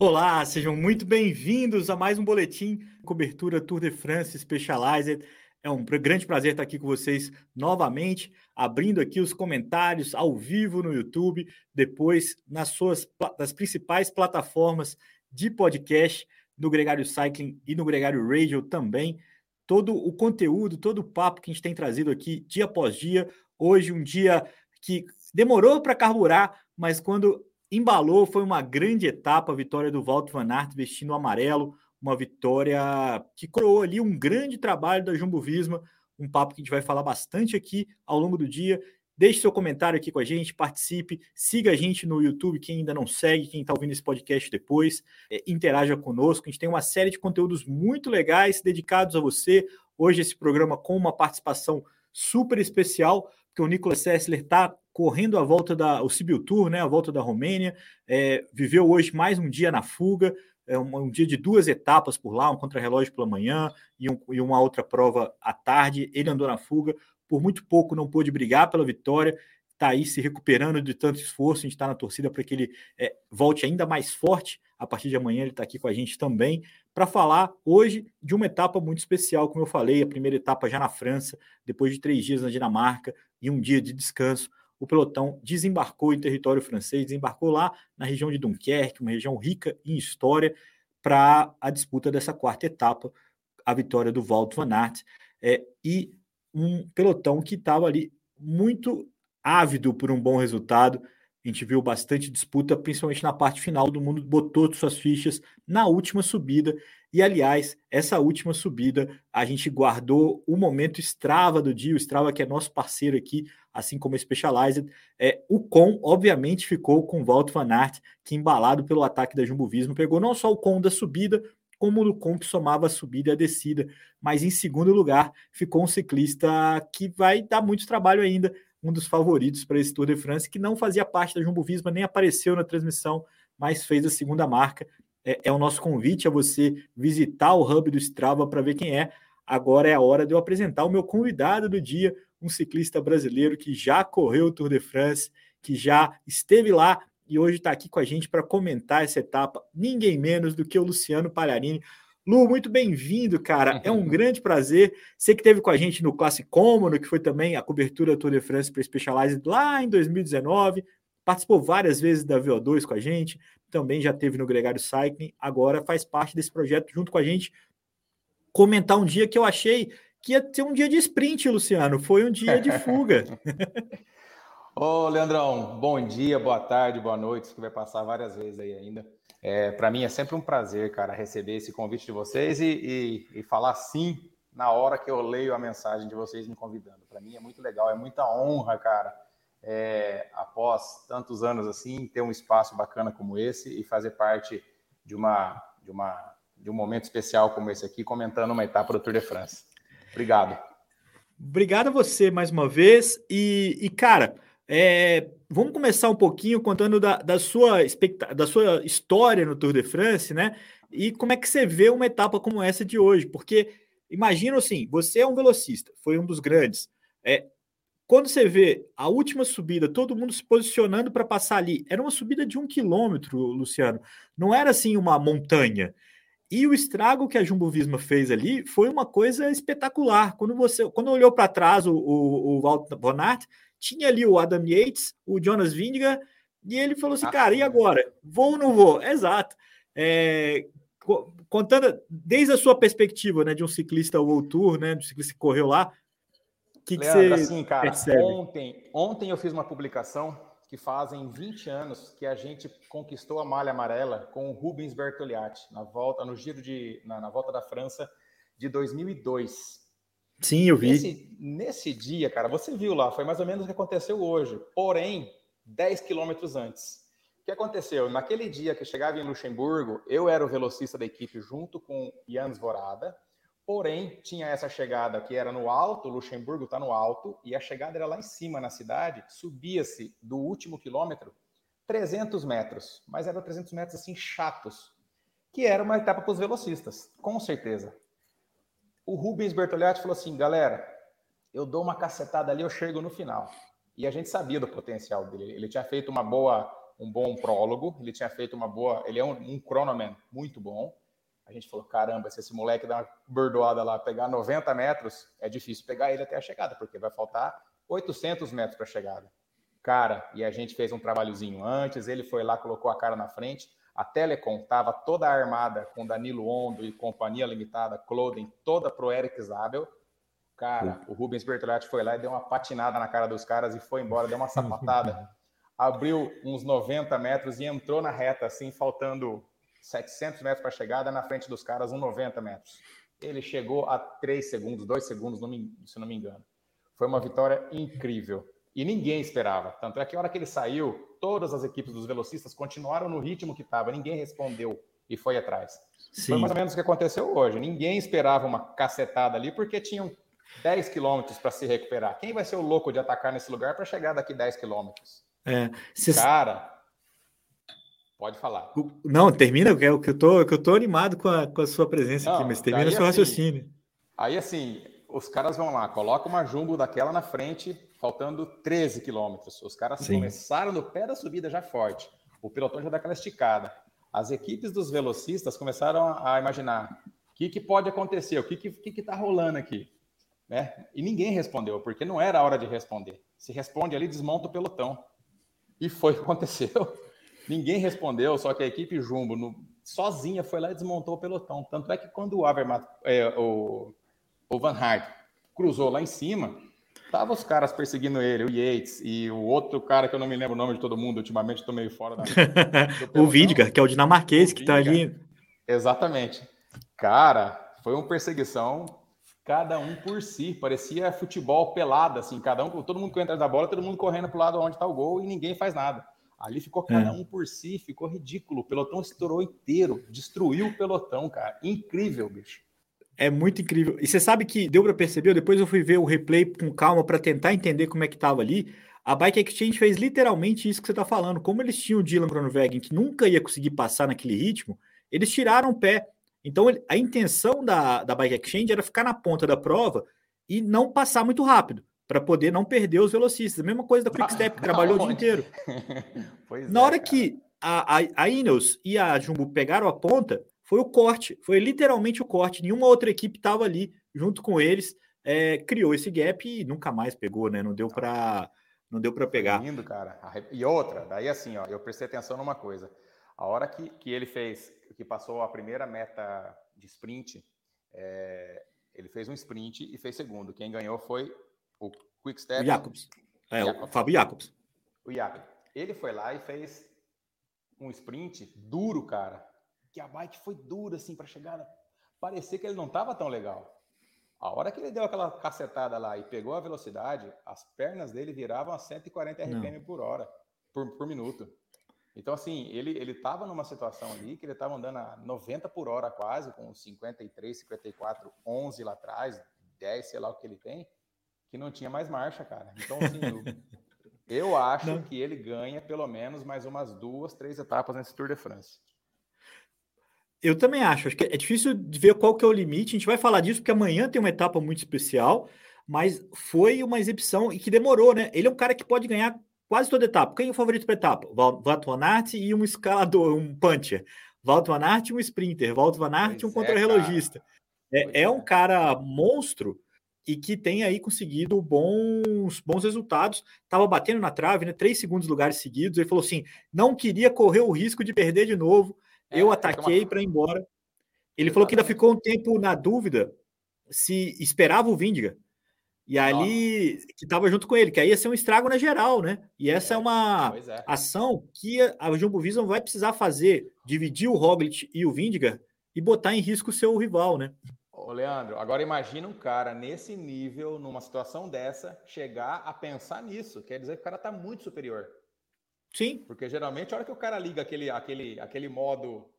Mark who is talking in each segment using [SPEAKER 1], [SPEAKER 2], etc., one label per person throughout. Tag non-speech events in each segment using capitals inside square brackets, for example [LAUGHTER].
[SPEAKER 1] Olá, sejam muito bem-vindos a mais um boletim cobertura Tour de France Specialized. É um grande prazer estar aqui com vocês novamente, abrindo aqui os comentários ao vivo no YouTube, depois nas suas das principais plataformas de podcast, no Gregário Cycling e no Gregário Radio também. Todo o conteúdo, todo o papo que a gente tem trazido aqui dia após dia. Hoje, um dia que demorou para carburar, mas quando embalou, foi uma grande etapa, a vitória do Walter Van Aert vestindo o amarelo, uma vitória que coroou ali um grande trabalho da Jumbo Visma, um papo que a gente vai falar bastante aqui ao longo do dia. Deixe seu comentário aqui com a gente, participe, siga a gente no YouTube, quem ainda não segue, quem está ouvindo esse podcast depois, é, interaja conosco. A gente tem uma série de conteúdos muito legais dedicados a você. Hoje, esse programa com uma participação super especial, porque o Nicolas Sessler está correndo a volta da o Sibiu Tour, né, a volta da Romênia, é, viveu hoje mais um dia na fuga, é um, um, dia de duas etapas por lá, um contrarrelógio pela manhã e, um, e, uma outra prova à tarde. Ele andou na fuga, por muito pouco não pôde brigar pela vitória, está aí se recuperando de tanto esforço. A gente está na torcida para que ele é, volte ainda mais forte. A partir de amanhã ele está aqui com a gente também para falar hoje de uma etapa muito especial, como eu falei, a primeira etapa já na França, depois de três dias na Dinamarca e um dia de descanso o pelotão desembarcou em território francês, desembarcou lá na região de Dunkerque, uma região rica em história, para a disputa dessa quarta etapa, a vitória do Walt van Aert, é, e um pelotão que estava ali muito ávido por um bom resultado. A gente viu bastante disputa, principalmente na parte final do mundo, botou suas fichas na última subida. E, aliás, essa última subida, a gente guardou o momento Strava do dia, o Strava que é nosso parceiro aqui, assim como o Specialized. É, o Com, obviamente, ficou com o Walt Van Aert, que embalado pelo ataque da Jumbo Visma, pegou não só o Com da subida, como o Com que somava a subida e a descida. Mas em segundo lugar, ficou um ciclista que vai dar muito trabalho ainda, um dos favoritos para esse Tour de France, que não fazia parte da Jumbo Visma, nem apareceu na transmissão, mas fez a segunda marca. É, é o nosso convite a você visitar o hub do Strava para ver quem é. Agora é a hora de eu apresentar o meu convidado do dia, um ciclista brasileiro que já correu o Tour de France, que já esteve lá e hoje está aqui com a gente para comentar essa etapa, ninguém menos do que o Luciano Palharini. Lu, muito bem-vindo, cara. É um [LAUGHS] grande prazer. Você que esteve com a gente no Classe Cômodo, que foi também a cobertura do Tour de France para Specialized lá em 2019. Participou várias vezes da VO2 com a gente, também já teve no Gregário Cycling, agora faz parte desse projeto junto com a gente. Comentar um dia que eu achei que ia ser um dia de sprint, Luciano. Foi um dia de fuga. [LAUGHS]
[SPEAKER 2] Ô, Leandrão, bom dia, boa tarde, boa noite, que vai passar várias vezes aí ainda. É, Para mim é sempre um prazer, cara, receber esse convite de vocês e, e, e falar sim na hora que eu leio a mensagem de vocês me convidando. Para mim é muito legal, é muita honra, cara, é, após tantos anos assim, ter um espaço bacana como esse e fazer parte de uma, de uma de um momento especial como esse aqui, comentando uma etapa do Tour de France. Obrigado.
[SPEAKER 1] Obrigado a você mais uma vez. E, e cara, é, vamos começar um pouquinho contando da, da, sua da sua história no Tour de France, né? E como é que você vê uma etapa como essa de hoje? Porque imagina assim, você é um velocista, foi um dos grandes. É, quando você vê a última subida, todo mundo se posicionando para passar ali, era uma subida de um quilômetro, Luciano. Não era assim uma montanha. E o estrago que a Jumbo Visma fez ali foi uma coisa espetacular. Quando você, quando olhou para trás o, o, o Walter Bonatti, tinha ali o Adam Yates, o Jonas Vingegaard, e ele falou assim, ah, cara, e agora? Vou ou não vou? Exato. É, contando desde a sua perspectiva, né, de um ciclista World Tour, né, de um ciclista que correu lá,
[SPEAKER 2] o que, que você assim, cara, percebe? Ontem, ontem eu fiz uma publicação que fazem 20 anos que a gente conquistou a malha amarela com o Rubens Bertoliatti na volta no giro de na, na volta da França de 2002.
[SPEAKER 1] Sim, eu vi.
[SPEAKER 2] Nesse, nesse, dia, cara, você viu lá, foi mais ou menos o que aconteceu hoje, porém 10 quilômetros antes. O que aconteceu? Naquele dia que chegava em Luxemburgo, eu era o velocista da equipe junto com Jans Vorada, Porém, tinha essa chegada que era no alto, Luxemburgo está no alto, e a chegada era lá em cima na cidade, subia-se do último quilômetro 300 metros, mas eram 300 metros assim chatos, que era uma etapa para os velocistas, com certeza. O Rubens Bertolatti falou assim, galera, eu dou uma cacetada ali, eu chego no final. E a gente sabia do potencial dele. Ele tinha feito uma boa, um bom prólogo, ele tinha feito uma boa, ele é um, um cronoman muito bom. A gente falou, caramba, se esse moleque dá uma bordoada lá, pegar 90 metros, é difícil pegar ele até a chegada, porque vai faltar 800 metros para a chegada. Cara, e a gente fez um trabalhozinho antes, ele foi lá, colocou a cara na frente, a Telecom estava toda armada com Danilo Ondo e Companhia Limitada, Clothing, toda pro Eric Zabel. Cara, o Rubens Bertolatti foi lá e deu uma patinada na cara dos caras e foi embora, deu uma sapatada. [LAUGHS] abriu uns 90 metros e entrou na reta, assim, faltando 700 metros para a chegada, na frente dos caras, uns 90 metros. Ele chegou a 3 segundos, 2 segundos, se não me engano. Foi uma vitória incrível. E ninguém esperava. Tanto é que a hora que ele saiu, todas as equipes dos velocistas continuaram no ritmo que estava, ninguém respondeu e foi atrás. Sim. Foi mais ou menos o que aconteceu hoje. Ninguém esperava uma cacetada ali, porque tinham 10 quilômetros para se recuperar. Quem vai ser o louco de atacar nesse lugar para chegar daqui 10 quilômetros?
[SPEAKER 1] É,
[SPEAKER 2] Cara, pode falar.
[SPEAKER 1] Não, termina, que eu, que eu, tô, que eu tô animado com a, com a sua presença Não, aqui, mas termina o seu assim, raciocínio.
[SPEAKER 2] Aí, assim, os caras vão lá, coloca uma jumbo daquela na frente, faltando 13 quilômetros. Os caras Sim. começaram no pé da subida já forte. O pelotão já dá aquela esticada. As equipes dos velocistas começaram a imaginar o que, que pode acontecer, o que está que, que tá rolando aqui. Né? E ninguém respondeu, porque não era a hora de responder. Se responde ali, desmonta o pelotão. E foi o que aconteceu. [LAUGHS] Ninguém respondeu, só que a equipe Jumbo, no, sozinha, foi lá e desmontou o pelotão. Tanto é que quando o Avermaet, é, o, o Van Hart cruzou lá em cima, Tava os caras perseguindo ele, o Yates e o outro cara que eu não me lembro o nome de todo mundo, ultimamente estou meio fora da. [LAUGHS]
[SPEAKER 1] o Vidgar, que é o dinamarquês o que está ali.
[SPEAKER 2] Exatamente. Cara, foi uma perseguição, cada um por si. Parecia futebol pelado, assim, cada um, todo mundo correndo atrás da bola, todo mundo correndo para o lado onde está o gol e ninguém faz nada. Ali ficou cada é. um por si, ficou ridículo. O pelotão estourou inteiro, destruiu o pelotão, cara. Incrível, bicho.
[SPEAKER 1] É muito incrível. E você sabe que deu para perceber, depois eu fui ver o replay com calma para tentar entender como é que estava ali. A Bike Exchange fez literalmente isso que você está falando. Como eles tinham o Dylan Groenewegen, que nunca ia conseguir passar naquele ritmo, eles tiraram o pé. Então a intenção da, da Bike Exchange era ficar na ponta da prova e não passar muito rápido, para poder não perder os velocistas. A mesma coisa da Quickstep, que trabalhou o dia inteiro. [LAUGHS] na é, hora que a, a, a Ineos e a Jumbo pegaram a ponta, foi o corte, foi literalmente o corte. Nenhuma outra equipe estava ali junto com eles, é, criou esse gap e nunca mais pegou, né? Não deu para não deu para pegar.
[SPEAKER 2] Lindo, cara. E outra, daí assim, ó, eu prestei atenção numa coisa. A hora que, que ele fez, que passou a primeira meta de sprint, é, ele fez um sprint e fez segundo. Quem ganhou foi o Quickstep.
[SPEAKER 1] O Jacobs. É, Jacobs. o Fábio Jacobs.
[SPEAKER 2] O Jacobs. Ele foi lá e fez um sprint duro, cara que a bike foi dura assim para chegada. Parecia que ele não estava tão legal. A hora que ele deu aquela cacetada lá e pegou a velocidade, as pernas dele viravam a 140 RPM não. por hora, por, por minuto. Então, assim, ele ele estava numa situação ali que ele estava andando a 90 por hora quase, com 53, 54, 11 lá atrás, 10, sei lá o que ele tem, que não tinha mais marcha, cara. Então, assim, eu, eu acho não. que ele ganha pelo menos mais umas duas, três etapas nesse Tour de France.
[SPEAKER 1] Eu também acho. Acho que é difícil de ver qual que é o limite. A gente vai falar disso porque amanhã tem uma etapa muito especial, mas foi uma exibição e que demorou, né? Ele é um cara que pode ganhar quase toda etapa. Quem é o favorito para etapa? Walter Van Aert e um escalador, um puncher. Walter Van Aert e um sprinter. Walter Van Aert e um é, contra-relogista. É, é, é, um cara monstro e que tem aí conseguido bons, bons resultados. Tava batendo na trave, né? Três segundos lugares seguidos. Ele falou assim: não queria correr o risco de perder de novo eu é, ataquei uma... para ir embora. Ele Exatamente. falou que ainda ficou um tempo na dúvida se esperava o Vindiga. E ali, Nossa. que estava junto com ele, que aí ia ser um estrago na geral, né? E essa é, é uma é. ação que a Jumbo Visma vai precisar fazer, dividir o Roglic e o Vindiga e botar em risco o seu rival, né?
[SPEAKER 2] Ô, Leandro, agora imagina um cara nesse nível, numa situação dessa, chegar a pensar nisso. Quer dizer que o cara está muito superior.
[SPEAKER 1] Sim.
[SPEAKER 2] Porque geralmente a hora que o cara liga aquele, aquele, aquele modo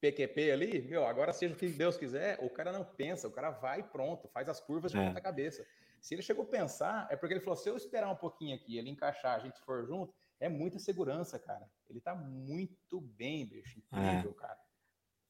[SPEAKER 2] PQP ali, meu, agora seja o que Deus quiser, o cara não pensa, o cara vai pronto, faz as curvas de é. ponta cabeça. Se ele chegou a pensar, é porque ele falou: se eu esperar um pouquinho aqui, ele encaixar, a gente for junto, é muita segurança, cara. Ele tá muito bem, bicho. Incrível, é. cara.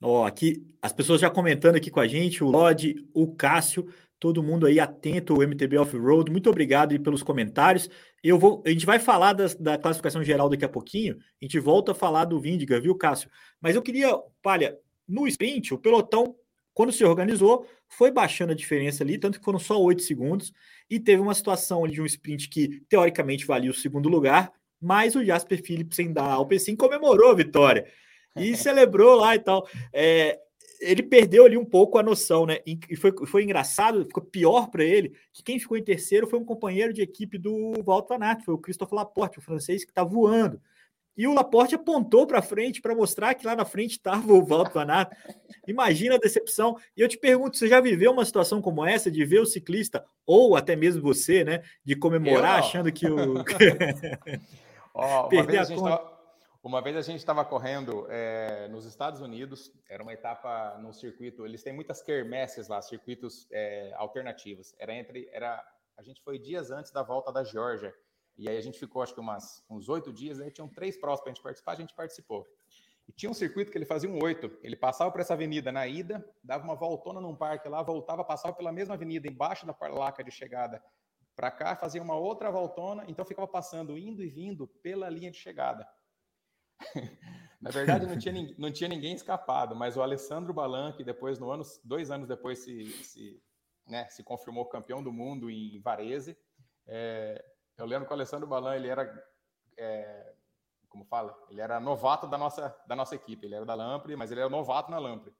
[SPEAKER 1] Ó, aqui, as pessoas já comentando aqui com a gente, o Lodi, o Cássio, todo mundo aí atento, o MTB Off-Road, muito obrigado pelos comentários. Eu vou, a gente vai falar das, da classificação geral daqui a pouquinho, a gente volta a falar do Vindiga, viu, Cássio? Mas eu queria, Palha, no sprint, o pelotão, quando se organizou, foi baixando a diferença ali, tanto que foram só oito segundos, e teve uma situação ali de um sprint que, teoricamente, valia o segundo lugar, mas o Jasper Philipsen da Alpecin comemorou a vitória e [LAUGHS] celebrou lá e tal. É, ele perdeu ali um pouco a noção, né? E foi, foi engraçado, ficou pior para ele, que quem ficou em terceiro foi um companheiro de equipe do Walter Aert, foi o Christophe Laporte, o francês que está voando. E o Laporte apontou para frente para mostrar que lá na frente estava o Walter Van Aert. Imagina a decepção. E eu te pergunto, você já viveu uma situação como essa de ver o ciclista ou até mesmo você, né, de comemorar achando que o [LAUGHS] [LAUGHS]
[SPEAKER 2] oh, perder a, a conta... Uma vez a gente estava correndo é, nos Estados Unidos, era uma etapa no circuito, eles têm muitas quermesses lá, circuitos é, alternativos. Era entre, era, a gente foi dias antes da volta da Geórgia, e aí a gente ficou acho que umas, uns oito dias, aí tinham três provas para a gente participar, a gente participou. E tinha um circuito que ele fazia um oito, ele passava por essa avenida na ida, dava uma voltona num parque lá, voltava, passava pela mesma avenida embaixo da placa de chegada para cá, fazia uma outra voltona, então ficava passando, indo e vindo pela linha de chegada. [LAUGHS] Na verdade, não tinha, não tinha ninguém escapado, mas o Alessandro Balan, que depois, no ano, dois anos depois, se, se, né, se confirmou campeão do mundo em Varese. É, eu lembro que o Alessandro Balan, ele era, é, como fala, ele era novato da nossa, da nossa equipe. Ele era da Lampre, mas ele era novato na Lampre.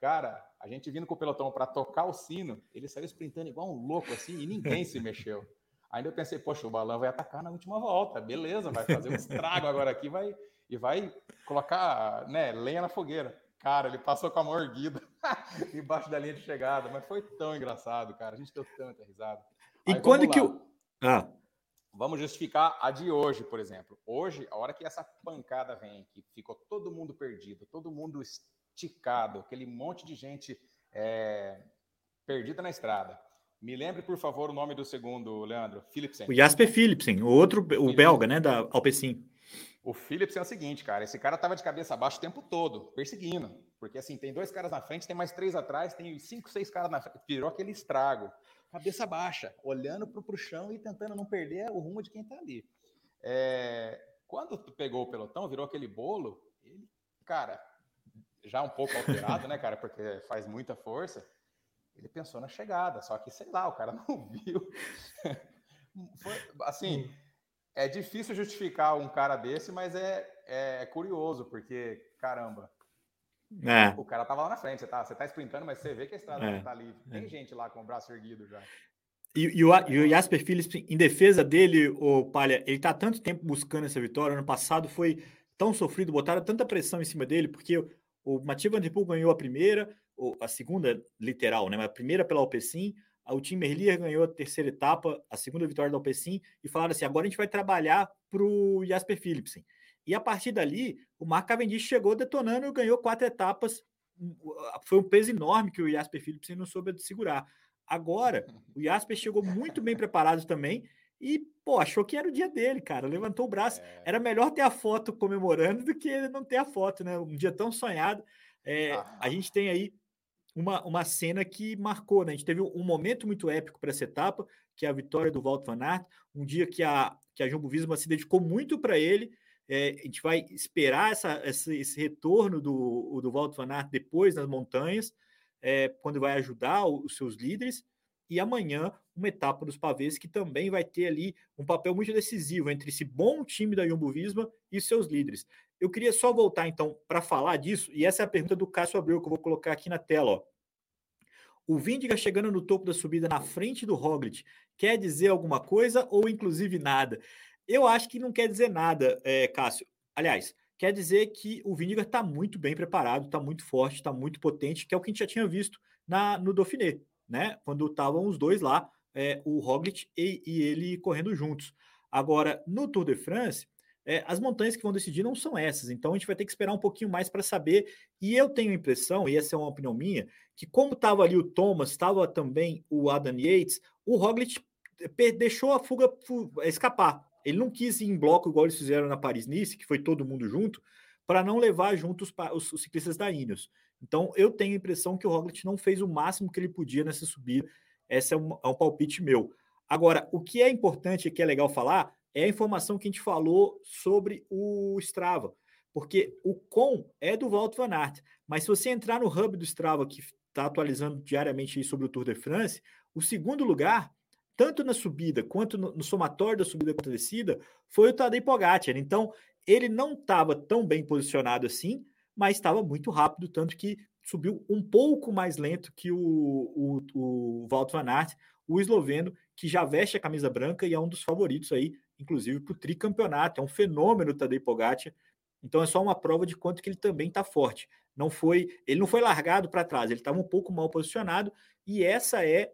[SPEAKER 2] Cara, a gente vindo com o pelotão para tocar o sino, ele saiu sprintando igual um louco assim e ninguém se mexeu. Ainda eu pensei, poxa, o Balan vai atacar na última volta, beleza, vai fazer um estrago agora aqui, vai e vai colocar né, lenha na fogueira. Cara, ele passou com a mão erguida [LAUGHS] embaixo da linha de chegada, mas foi tão engraçado, cara. A gente deu tanta risada.
[SPEAKER 1] E Aí, quando que o. Ah.
[SPEAKER 2] Vamos justificar a de hoje, por exemplo. Hoje, a hora que essa pancada vem, que ficou todo mundo perdido, todo mundo esticado, aquele monte de gente é, perdida na estrada. Me lembre, por favor, o nome do segundo, Leandro. Philipsen.
[SPEAKER 1] O Jasper Philipsen, o outro, o Philipsen. belga, né, da Alpecin.
[SPEAKER 2] O Phillips é o seguinte, cara, esse cara tava de cabeça abaixo o tempo todo, perseguindo. Porque assim, tem dois caras na frente, tem mais três atrás, tem cinco, seis caras na frente. Virou aquele estrago. Cabeça baixa, olhando pro, pro chão e tentando não perder o rumo de quem tá ali. É, quando tu pegou o pelotão, virou aquele bolo, ele, cara, já um pouco alterado, né, cara, porque faz muita força, ele pensou na chegada, só que, sei lá, o cara [LAUGHS] não viu. Foi, assim, é difícil justificar um cara desse, mas é, é curioso, porque, caramba, é. o cara tava lá na frente, você tá, você tá sprintando, mas você vê que a estrada é. tá livre. Tem é. gente lá com o braço erguido já.
[SPEAKER 1] E, e, o, e o Jasper Phillips, em defesa dele, o Palha, ele tá tanto tempo buscando essa vitória. Ano passado foi tão sofrido, botaram tanta pressão em cima dele, porque o, o Mathieu Van Der Poel ganhou a primeira, a segunda literal, né? Mas a primeira pela Alpecin, o Tim Merlier ganhou a terceira etapa, a segunda vitória da Alpecin, e falaram assim: agora a gente vai trabalhar para o Jasper Philipsen. E a partir dali, o Mark Cavendish chegou detonando e ganhou quatro etapas. Foi um peso enorme que o Jasper Philipsen não soube segurar. Agora, o [LAUGHS] Jasper chegou muito bem preparado também e, pô, achou que era o dia dele, cara. Levantou o braço. É. Era melhor ter a foto comemorando do que não ter a foto, né? Um dia tão sonhado. É, ah. A gente tem aí uma, uma cena que marcou, né? A gente teve um momento muito épico para essa etapa, que é a vitória do Walter Van Aert, um dia que a, que a Jumbo Visma se dedicou muito para ele. É, a gente vai esperar essa, essa, esse retorno do, do Walter Van Aert depois nas montanhas, é, quando vai ajudar os seus líderes. E amanhã, uma etapa dos pavês que também vai ter ali um papel muito decisivo entre esse bom time da Jumbo Visma e seus líderes. Eu queria só voltar então para falar disso, e essa é a pergunta do Cássio Abreu que eu vou colocar aqui na tela. Ó. O Vindiga chegando no topo da subida na frente do Roglic quer dizer alguma coisa ou inclusive nada? Eu acho que não quer dizer nada, é, Cássio. Aliás, quer dizer que o Vindiga está muito bem preparado, está muito forte, está muito potente, que é o que a gente já tinha visto na, no Dauphiné, né? Quando estavam os dois lá, é, o Roglic e, e ele correndo juntos. Agora, no Tour de France, é, as montanhas que vão decidir não são essas. Então a gente vai ter que esperar um pouquinho mais para saber. E eu tenho a impressão, e essa é uma opinião minha, que como estava ali o Thomas, estava também o Adam Yates, o Roglic deixou a fuga escapar. Ele não quis ir em bloco igual eles fizeram na Paris-Nice, que foi todo mundo junto, para não levar junto os, os, os, ciclistas da Ineos. Então eu tenho a impressão que o Roglic não fez o máximo que ele podia nessa subida. Esse é um, é um palpite meu. Agora, o que é importante e que é legal falar é a informação que a gente falou sobre o Strava, porque o com é do Walt Van Aert, mas se você entrar no hub do Strava, que está atualizando diariamente sobre o Tour de France, o segundo lugar, tanto na subida quanto no, no somatório da subida contra descida, foi o Tadej Pogacar. Então, ele não estava tão bem posicionado assim, mas estava muito rápido, tanto que subiu um pouco mais lento que o, o, o Walt Van Aert, o esloveno, que já veste a camisa branca e é um dos favoritos aí inclusive para o tricampeonato. É um fenômeno o Tadej Pogacar. Então é só uma prova de quanto que ele também está forte. Não foi, ele não foi largado para trás, ele estava um pouco mal posicionado e essa é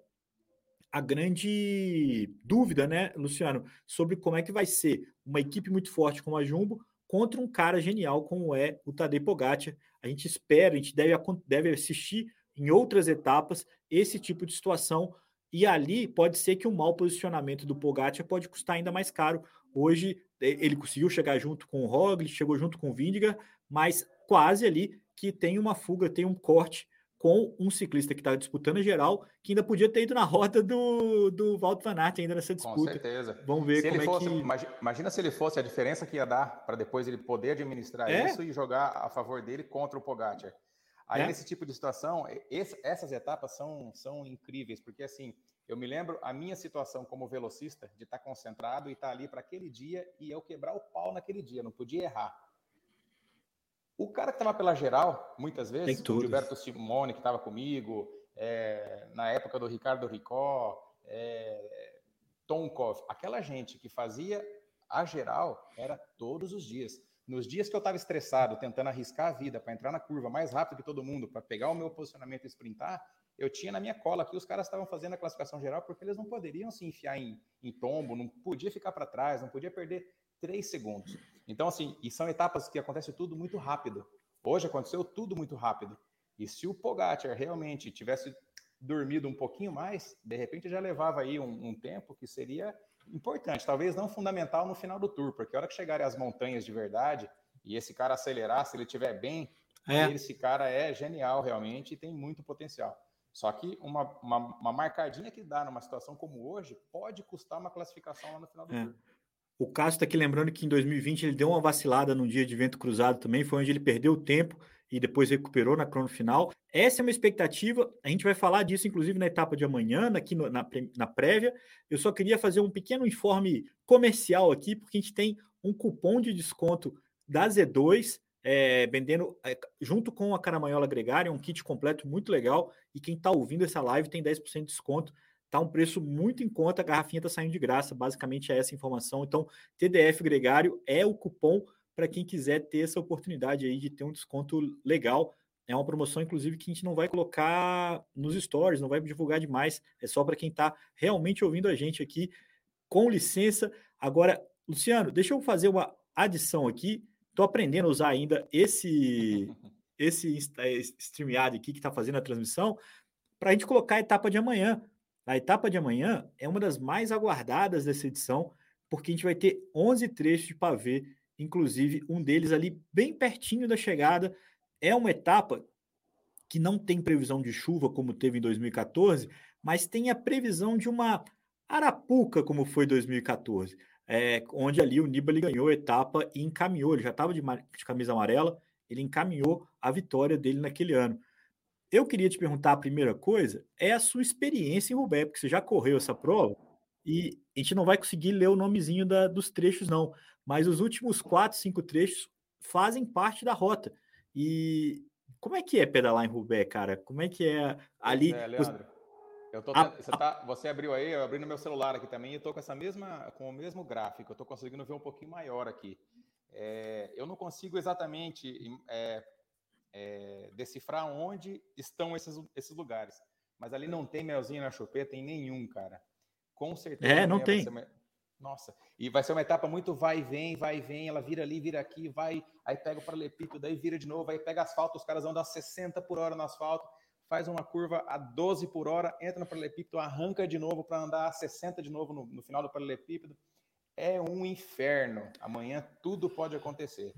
[SPEAKER 1] a grande dúvida, né, Luciano, sobre como é que vai ser uma equipe muito forte como a Jumbo contra um cara genial como é o Tadej Pogacar. A gente espera, a gente deve, deve assistir em outras etapas esse tipo de situação e ali pode ser que o mau posicionamento do Pogacar pode custar ainda mais caro. Hoje ele conseguiu chegar junto com o Roglic, chegou junto com o Vindiga, mas quase ali que tem uma fuga, tem um corte com um ciclista que está disputando a geral, que ainda podia ter ido na roda do, do Walter Van Aert ainda nessa disputa. Com
[SPEAKER 2] certeza.
[SPEAKER 1] Vamos ver
[SPEAKER 2] se
[SPEAKER 1] como
[SPEAKER 2] ele
[SPEAKER 1] é
[SPEAKER 2] fosse,
[SPEAKER 1] que...
[SPEAKER 2] Imagina se ele fosse a diferença que ia dar para depois ele poder administrar é? isso e jogar a favor dele contra o Pogacar. Aí, é? nesse tipo de situação, esse, essas etapas são, são incríveis, porque assim, eu me lembro a minha situação como velocista, de estar concentrado e estar ali para aquele dia e eu quebrar o pau naquele dia, não podia errar. O cara que estava pela geral, muitas vezes, o Gilberto Simone, que estava comigo, é, na época do Ricardo Ricó, é, Tonkov, aquela gente que fazia a geral era todos os dias. Nos dias que eu estava estressado, tentando arriscar a vida para entrar na curva mais rápido que todo mundo, para pegar o meu posicionamento e sprintar, eu tinha na minha cola que os caras estavam fazendo a classificação geral porque eles não poderiam se enfiar em, em tombo, não podia ficar para trás, não podia perder três segundos. Então, assim, e são etapas que acontece tudo muito rápido. Hoje aconteceu tudo muito rápido. E se o Pogacar realmente tivesse dormido um pouquinho mais, de repente já levava aí um, um tempo que seria importante, talvez não fundamental no final do tour, porque a hora que chegarem as montanhas de verdade e esse cara acelerar, se ele estiver bem, é. esse cara é genial realmente e tem muito potencial. Só que uma, uma, uma, marcadinha que dá numa situação como hoje pode custar uma classificação lá no final do é. tour.
[SPEAKER 1] O Cássio está aqui lembrando que em 2020 ele deu uma vacilada num dia de vento cruzado também, foi onde ele perdeu tempo e depois recuperou na crono final. Essa é uma expectativa, a gente vai falar disso inclusive na etapa de amanhã, aqui no, na, na prévia. Eu só queria fazer um pequeno informe comercial aqui, porque a gente tem um cupom de desconto da Z2, é, vendendo é, junto com a Caramanhola Gregária, um kit completo muito legal. E quem está ouvindo essa live tem 10% de desconto. Tá um preço muito em conta, a garrafinha está saindo de graça, basicamente é essa informação. Então, TDF Gregário é o cupom para quem quiser ter essa oportunidade aí de ter um desconto legal. É uma promoção, inclusive, que a gente não vai colocar nos stories, não vai divulgar demais, é só para quem está realmente ouvindo a gente aqui. Com licença. Agora, Luciano, deixa eu fazer uma adição aqui. Estou aprendendo a usar ainda esse [LAUGHS] esse StreamYard aqui que está fazendo a transmissão para a gente colocar a etapa de amanhã. A etapa de amanhã é uma das mais aguardadas dessa edição, porque a gente vai ter 11 trechos de pavê, inclusive um deles ali bem pertinho da chegada. É uma etapa que não tem previsão de chuva, como teve em 2014, mas tem a previsão de uma arapuca, como foi 2014, é, onde ali o Nibali ganhou a etapa e encaminhou, ele já estava de, de camisa amarela, ele encaminhou a vitória dele naquele ano. Eu queria te perguntar a primeira coisa, é a sua experiência em Roubaix, porque você já correu essa prova e a gente não vai conseguir ler o nomezinho da, dos trechos, não. Mas os últimos quatro, cinco trechos fazem parte da rota. E como é que é pedalar em Roubaix, cara? Como é que é ali? É,
[SPEAKER 2] Leandro. Tô, a, você, tá, você abriu aí, eu abri no meu celular aqui também e tô com essa mesma, com o mesmo gráfico. Eu tô conseguindo ver um pouquinho maior aqui. É, eu não consigo exatamente é, é, decifrar onde estão esses, esses lugares. Mas ali não tem melzinho na chupeta, tem nenhum, cara. Com certeza.
[SPEAKER 1] É, não tem.
[SPEAKER 2] Nossa, e vai ser uma etapa muito vai e vem, vai e vem, ela vira ali, vira aqui, vai, aí pega o paralelepípedo, daí vira de novo, aí pega asfalto, os caras andam a 60 por hora no asfalto, faz uma curva a 12 por hora, entra no paralelepípedo, arranca de novo para andar a 60 de novo no, no final do paralelepípedo. É um inferno. Amanhã tudo pode acontecer.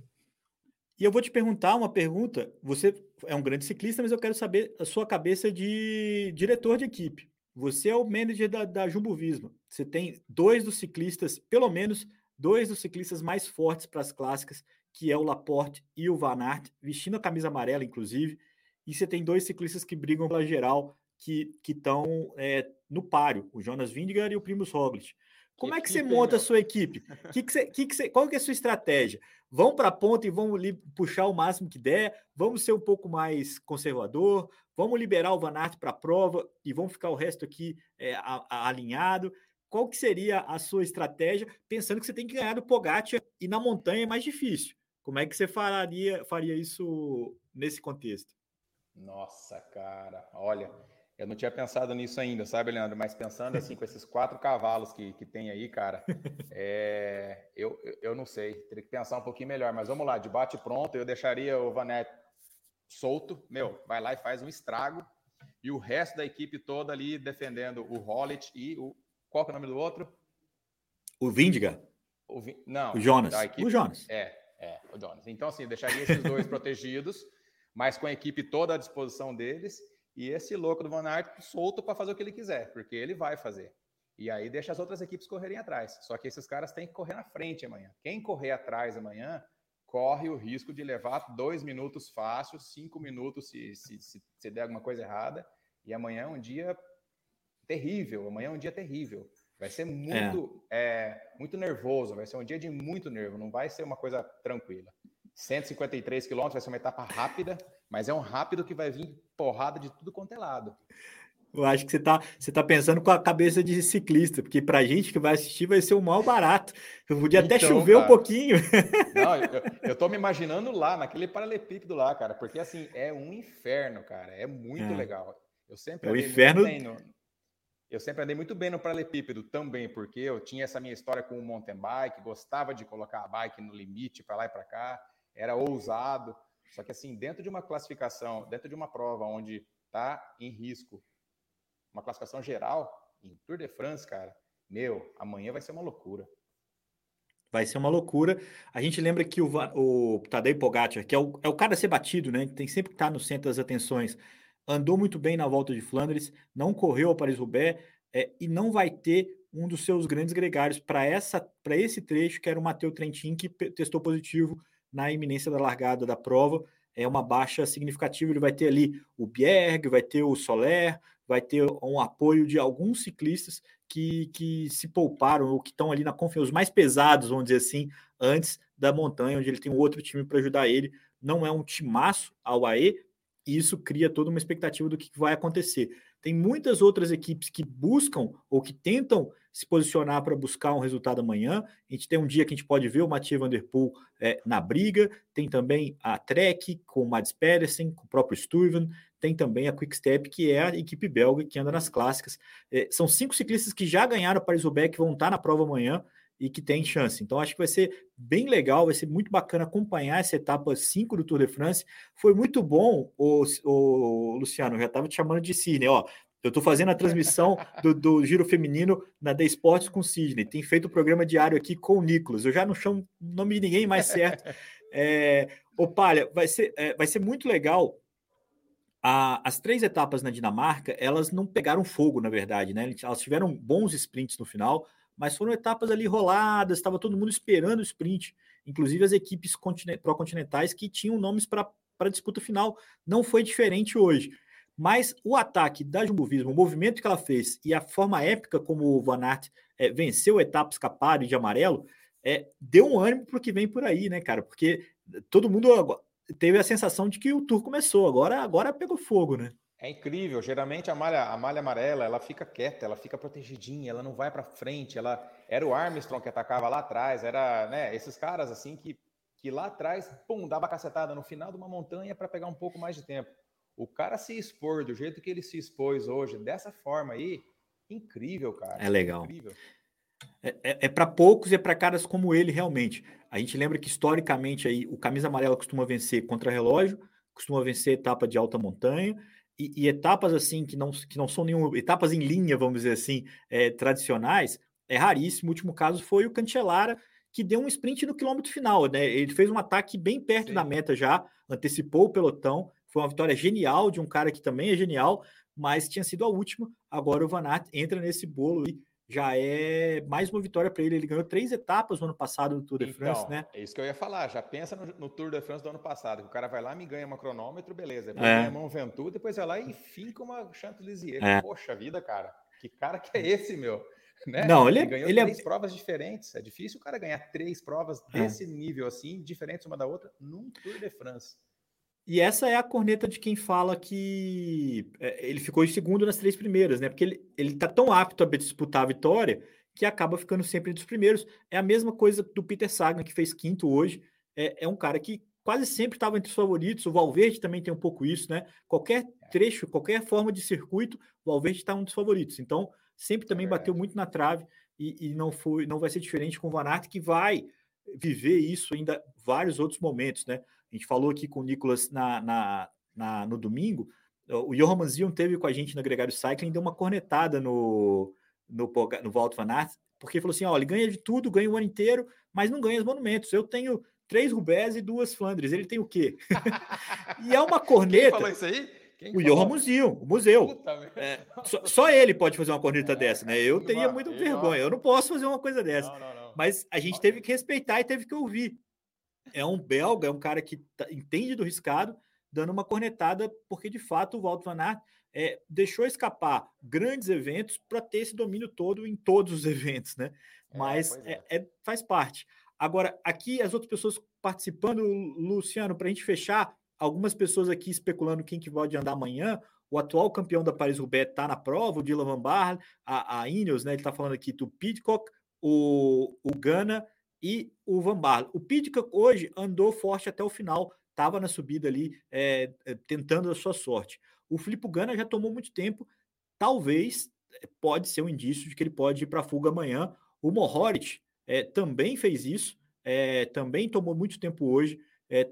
[SPEAKER 1] E eu vou te perguntar uma pergunta. Você é um grande ciclista, mas eu quero saber a sua cabeça de diretor de equipe. Você é o manager da, da Jumbo Visma. Você tem dois dos ciclistas, pelo menos dois dos ciclistas mais fortes para as clássicas, que é o Laporte e o Van Aert, vestindo a camisa amarela, inclusive. E você tem dois ciclistas que brigam pela geral, que estão é, no páreo, o Jonas Vingegaard e o Primus Roglic. Como é que você monta a sua equipe? Que que você, que que você, qual que é a sua estratégia? Vão para a ponta e vão puxar o máximo que der? Vamos ser um pouco mais conservador? Vamos liberar o Van Aert para a prova e vamos ficar o resto aqui é, a, a, alinhado? Qual que seria a sua estratégia, pensando que você tem que ganhar do Pogacar e na montanha é mais difícil? Como é que você faria, faria isso nesse contexto?
[SPEAKER 2] Nossa, cara, olha, eu não tinha pensado nisso ainda, sabe, Leandro? Mas pensando assim, com esses quatro cavalos que, que tem aí, cara, é, eu, eu não sei, teria que pensar um pouquinho melhor. Mas vamos lá, de bate pronto, eu deixaria o Vanette solto, meu, vai lá e faz um estrago. E o resto da equipe toda ali defendendo o Hollit e o. Qual que é o nome do outro?
[SPEAKER 1] O Vindiga.
[SPEAKER 2] O Não.
[SPEAKER 1] O Jonas. O Jonas.
[SPEAKER 2] É, é, o Jonas. Então, assim, deixaria esses dois [LAUGHS] protegidos, mas com a equipe toda à disposição deles e esse louco do Van Aert solto para fazer o que ele quiser, porque ele vai fazer. E aí deixa as outras equipes correrem atrás. Só que esses caras têm que correr na frente amanhã. Quem correr atrás amanhã corre o risco de levar dois minutos fáceis, cinco minutos se, se, se, se der alguma coisa errada. E amanhã é um dia terrível. Amanhã é um dia terrível. Vai ser muito, é. É, muito nervoso. Vai ser um dia de muito nervo. Não vai ser uma coisa tranquila. 153 quilômetros vai ser uma etapa rápida, mas é um rápido que vai vir porrada de tudo quanto é lado.
[SPEAKER 1] Eu acho que você está você tá pensando com a cabeça de ciclista, porque para a gente que vai assistir vai ser o mal barato. Eu podia até então, chover cara, um pouquinho. [LAUGHS]
[SPEAKER 2] Não, eu, estou me imaginando lá, naquele paralelepípedo lá, cara, porque assim, é um inferno, cara. É muito é. legal. Eu sempre
[SPEAKER 1] é o inferno.
[SPEAKER 2] No, eu sempre andei muito bem no paralelepípedo também, porque eu tinha essa minha história com o mountain bike, gostava de colocar a bike no limite para lá e para cá, era ousado. Só que assim, dentro de uma classificação, dentro de uma prova onde está em risco, uma classificação geral, em Tour de France, cara, meu, amanhã vai ser uma loucura.
[SPEAKER 1] Vai ser uma loucura. A gente lembra que o, o Tadej Pogacar, que é o, é o cara a ser batido, né? Tem sempre que estar tá no centro das atenções. Andou muito bem na volta de Flandres, não correu ao Paris-Roubaix é, e não vai ter um dos seus grandes gregários para esse trecho, que era o Matheus Trentin, que testou positivo na iminência da largada da prova. É uma baixa significativa. Ele vai ter ali o Bierg, vai ter o Soler, vai ter um apoio de alguns ciclistas que, que se pouparam ou que estão ali na confiança, os mais pesados, vamos dizer assim, antes da montanha, onde ele tem outro time para ajudar ele. Não é um timaço ao AE, e isso cria toda uma expectativa do que vai acontecer. Tem muitas outras equipes que buscam ou que tentam se posicionar para buscar um resultado amanhã. A gente tem um dia que a gente pode ver o Mathieu Van Der Poel é, na briga, tem também a Trek com o Mads Pedersen, com o próprio Stuyven, tem também a Quickstep, que é a equipe belga que anda nas clássicas. É, são cinco ciclistas que já ganharam Paris-Roubaix, que vão estar na prova amanhã e que tem chance. Então, acho que vai ser bem legal, vai ser muito bacana acompanhar essa etapa 5 do Tour de France. Foi muito bom, o, o Luciano, já estava te chamando de Sidney, ó. Eu estou fazendo a transmissão do, do, Giro Feminino na The Sports com o Sidney. Tem feito o programa diário aqui com o Nicolas. Eu já não chamo o nome de ninguém mais certo. [LAUGHS] É, ô, Palha, vai ser, é, vai ser muito legal. A, as três etapas na Dinamarca, elas não pegaram fogo, na verdade, né? Elas tiveram bons sprints no final, mas foram etapas ali roladas, estava todo mundo esperando o sprint, inclusive as equipes pró-continentais que tinham nomes para a disputa final. Não foi diferente hoje. Mas o ataque da Jumbo Visma, o movimento que ela fez e a forma épica como o Van Aert é, venceu a etapa escapada de amarelo, é, deu um ânimo para o que vem por aí, né, cara? Porque todo mundo teve a sensação de que o tour começou, agora, agora pegou fogo, né?
[SPEAKER 2] É incrível. Geralmente a malha, a malha amarela, ela fica quieta, ela fica protegidinha, ela não vai para frente. Ela era o Armstrong que atacava lá atrás, era, né, esses caras assim que que lá atrás, pum, dava cacetada no final de uma montanha para pegar um pouco mais de tempo. O cara se expor do jeito que ele se expôs hoje, dessa forma aí, incrível, cara.
[SPEAKER 1] É legal. Incrível. É, é, é para poucos e é para caras como ele realmente. A gente lembra que historicamente aí o camisa amarela costuma vencer contra relógio, costuma vencer etapa de alta montanha e, e, etapas assim que não, que não são nenhuma etapas em linha, vamos dizer assim, é, tradicionais, é raríssimo. O último caso foi o Cancelara, que deu um sprint no quilômetro final, né? Ele fez um ataque bem perto Sim. da meta já, antecipou o pelotão. Foi uma vitória genial de um cara que também é genial, mas tinha sido a última. Agora o Van Aert entra nesse bolo e já é mais uma vitória para ele. Ele ganhou três etapas no ano passado no Tour de então, France, né?
[SPEAKER 2] É isso que eu ia falar. Já pensa no, no, Tour de France do ano passado, que o cara vai lá, me ganha uma cronômetro, beleza. Depois é. ganha uma Ventura, depois vai lá e finca uma Champs-Élysées. É. Poxa vida, cara. Que cara que é esse, meu? [LAUGHS] Né?
[SPEAKER 1] Não, ele, ele
[SPEAKER 2] ganhou
[SPEAKER 1] ele
[SPEAKER 2] é três é... provas diferentes. É difícil o cara ganhar três provas é. desse nível assim, diferentes uma da outra, num Tour de France.
[SPEAKER 1] E essa é a corneta de quem fala que é, ele ficou em segundo nas três primeiras, né? Porque ele, ele tá tão apto a disputar a vitória que acaba ficando sempre entre os primeiros. É a mesma coisa do Peter Sagan, que fez quinto hoje. É, é um cara que quase sempre estava entre os favoritos. O Valverde também tem um pouco isso, né? Qualquer trecho, qualquer forma de circuito, o Valverde está um dos favoritos. Então, sempre também é bateu muito na trave e, e, não foi, não vai ser diferente com o Van Aert, que vai viver isso ainda vários outros momentos, né? A gente falou aqui com o Nicolas na, na, na no domingo. O Johan Manzion teve com a gente no Gregário Cycling, deu uma cornetada no, no, no Walt Van Aert, porque falou assim: ó, ele ganha de tudo, ganha o ano inteiro, mas não ganha os monumentos. Eu tenho três Rubés e duas Flandres. Ele tem o quê? [LAUGHS] e é uma corneta. Quem
[SPEAKER 2] falou isso aí?
[SPEAKER 1] Quem o Johan Museu, o museu. É, só, só, ele pode fazer uma corneta é, dessa, né? Eu teria muita vergonha. Eu não posso fazer uma coisa dessa. Não, não, não. Mas a gente teve que respeitar e teve que ouvir é um belga, é um cara que tá, entende do riscado, dando uma cornetada, porque de fato o Walter Van Aert é, deixou escapar grandes eventos para ter esse domínio todo em todos os [LAUGHS] eventos, né? É, Mas é, é. faz parte. Agora, aqui as outras pessoas participando, Luciano, para a gente fechar, algumas pessoas aqui especulando quem que pode andar amanhã. O atual campeão da Paris-Roubaix está na prova, o Dylan Van Baarle, a, a Ineos, né? Ele está falando aqui do Pitcock, o, o Gana e o Van Barle. O Pidcock hoje andou forte até o final, estava na subida ali, é, tentando a sua sorte. O Filipe Gana já tomou muito tempo, talvez pode ser um indício de que ele pode ir para a fuga amanhã. O Mohoric é, também fez isso, é, também tomou muito tempo hoje,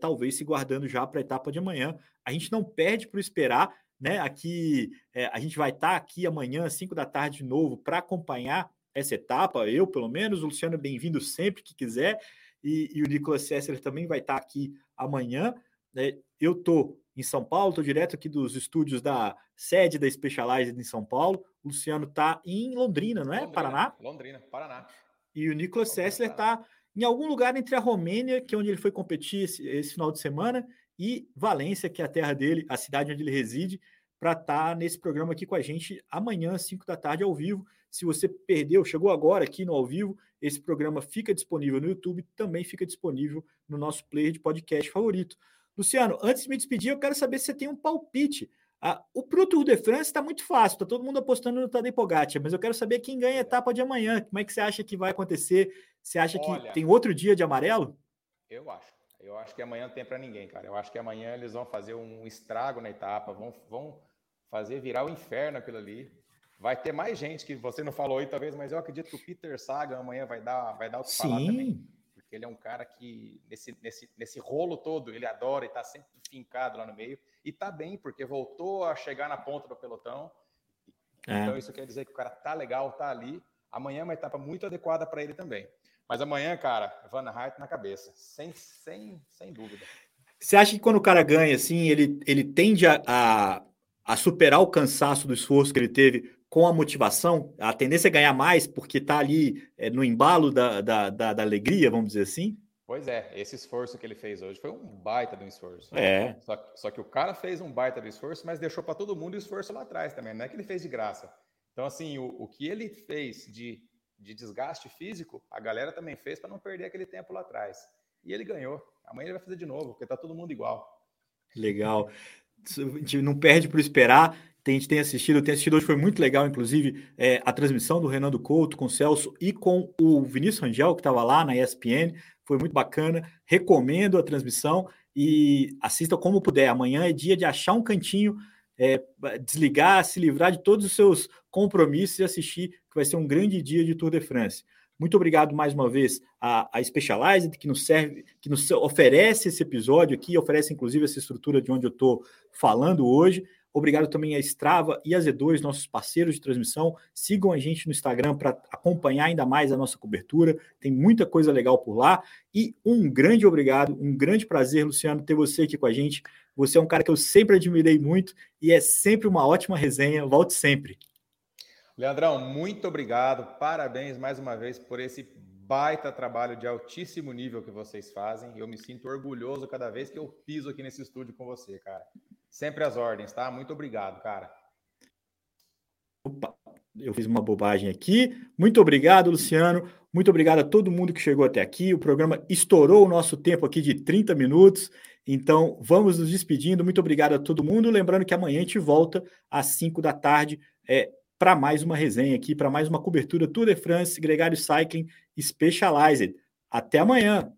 [SPEAKER 1] talvez se guardando já para a etapa de amanhã. A gente não perde por esperar, né? Aqui a gente vai estar tá aqui amanhã, às 5 da tarde, de novo, para acompanhar essa etapa, eu pelo menos, o Luciano é bem-vindo sempre que quiser, e, e o Nicolas Sessler também vai estar aqui amanhã. Né? Eu estou em São Paulo, estou direto aqui dos estúdios da sede da Specialized em São Paulo. O Luciano está em Londrina, não é?
[SPEAKER 2] Londrina,
[SPEAKER 1] Paraná?
[SPEAKER 2] Londrina, Paraná.
[SPEAKER 1] E o Nicolas Sessler está em algum lugar entre a Romênia, que é onde ele foi competir esse, esse, final de semana, e Valência, que é a terra dele, a cidade onde ele reside, para estar tá nesse programa aqui com a gente amanhã, às 5 da tarde, ao vivo. Se você perdeu, chegou agora aqui no ao vivo, esse programa fica disponível no YouTube, também fica disponível no nosso player de podcast favorito. Luciano, antes de me despedir, eu quero saber se você tem um palpite. Ah, o Pro Tour de France está muito fácil, está todo mundo apostando no Tadej Pogacar, mas eu quero saber quem ganha a etapa de amanhã. Como é que você acha que vai acontecer? Você acha Olha, que tem outro dia de amarelo?
[SPEAKER 2] Eu acho. Eu acho que amanhã não tem para ninguém, cara. Eu acho que amanhã eles vão fazer um estrago na etapa, vão, vão fazer virar o inferno aquilo ali. Vai ter mais gente que você não falou aí, talvez, mas eu acredito que o Peter Saga amanhã vai dar, vai dar o que
[SPEAKER 1] Sim. falar também.
[SPEAKER 2] Porque ele é um cara que, nesse, nesse, nesse rolo todo, ele adora e está sempre fincado lá no meio. E tá bem, porque voltou a chegar na ponta do pelotão. É. Então, isso quer dizer que o cara tá legal, tá ali. Amanhã é uma etapa muito adequada para ele também. Mas amanhã, cara, Van Aert na cabeça, sem, sem, sem dúvida.
[SPEAKER 1] Você acha que quando o cara ganha, assim, ele, ele tende a, a, a superar o cansaço do esforço que ele teve com a motivação, a tendência é ganhar mais porque está ali é, no embalo da, da, da, da, alegria, vamos dizer assim?
[SPEAKER 2] Pois é, esse esforço que ele fez hoje foi um baita de um esforço.
[SPEAKER 1] É.
[SPEAKER 2] Só, só que o cara fez um baita de esforço, mas deixou para todo mundo o esforço lá atrás também. Não é que ele fez de graça. Então, assim, o, o que ele fez de, de desgaste físico, a galera também fez para não perder aquele tempo lá atrás. E ele ganhou. Amanhã ele vai fazer de novo, porque tá todo mundo igual.
[SPEAKER 1] Legal. A gente não perde por esperar a gente tem assistido, tem assistido hoje, foi muito legal, inclusive, é, a transmissão do Renando Couto com o Celso e com o Vinícius Rangel, que estava lá na ESPN, foi muito bacana. Recomendo a transmissão e assista como puder. Amanhã é dia de achar um cantinho, é, desligar, se livrar de todos os seus compromissos e assistir, que vai ser um grande dia de Tour de France. Muito obrigado mais uma vez à, à Specialized, que nos serve, que nos oferece esse episódio aqui, oferece inclusive essa estrutura de onde eu estou falando hoje. Obrigado também a Strava e a Z2, nossos parceiros de transmissão. Sigam a gente no Instagram para acompanhar ainda mais a nossa cobertura. Tem muita coisa legal por lá. E um grande obrigado, um grande prazer, Luciano, ter você aqui com a gente. Você é um cara que eu sempre admirei muito e é sempre uma ótima resenha. Volte sempre.
[SPEAKER 2] Leandrão, muito obrigado. Parabéns mais uma vez por esse baita trabalho de altíssimo nível que vocês fazem. Eu me sinto orgulhoso cada vez que eu piso aqui nesse estúdio com você, cara. Sempre às ordens, tá? Muito obrigado, cara.
[SPEAKER 1] Opa, eu fiz uma bobagem aqui. Muito obrigado, Luciano. Muito obrigado a todo mundo que chegou até aqui. O programa estourou o nosso tempo aqui de 30 minutos. Então, vamos nos despedindo. Muito obrigado a todo mundo. Lembrando que amanhã a gente volta às 5 da tarde. É, para mais uma resenha aqui, para mais uma cobertura Tour de France, Gregário Cycling Specialized. Até amanhã!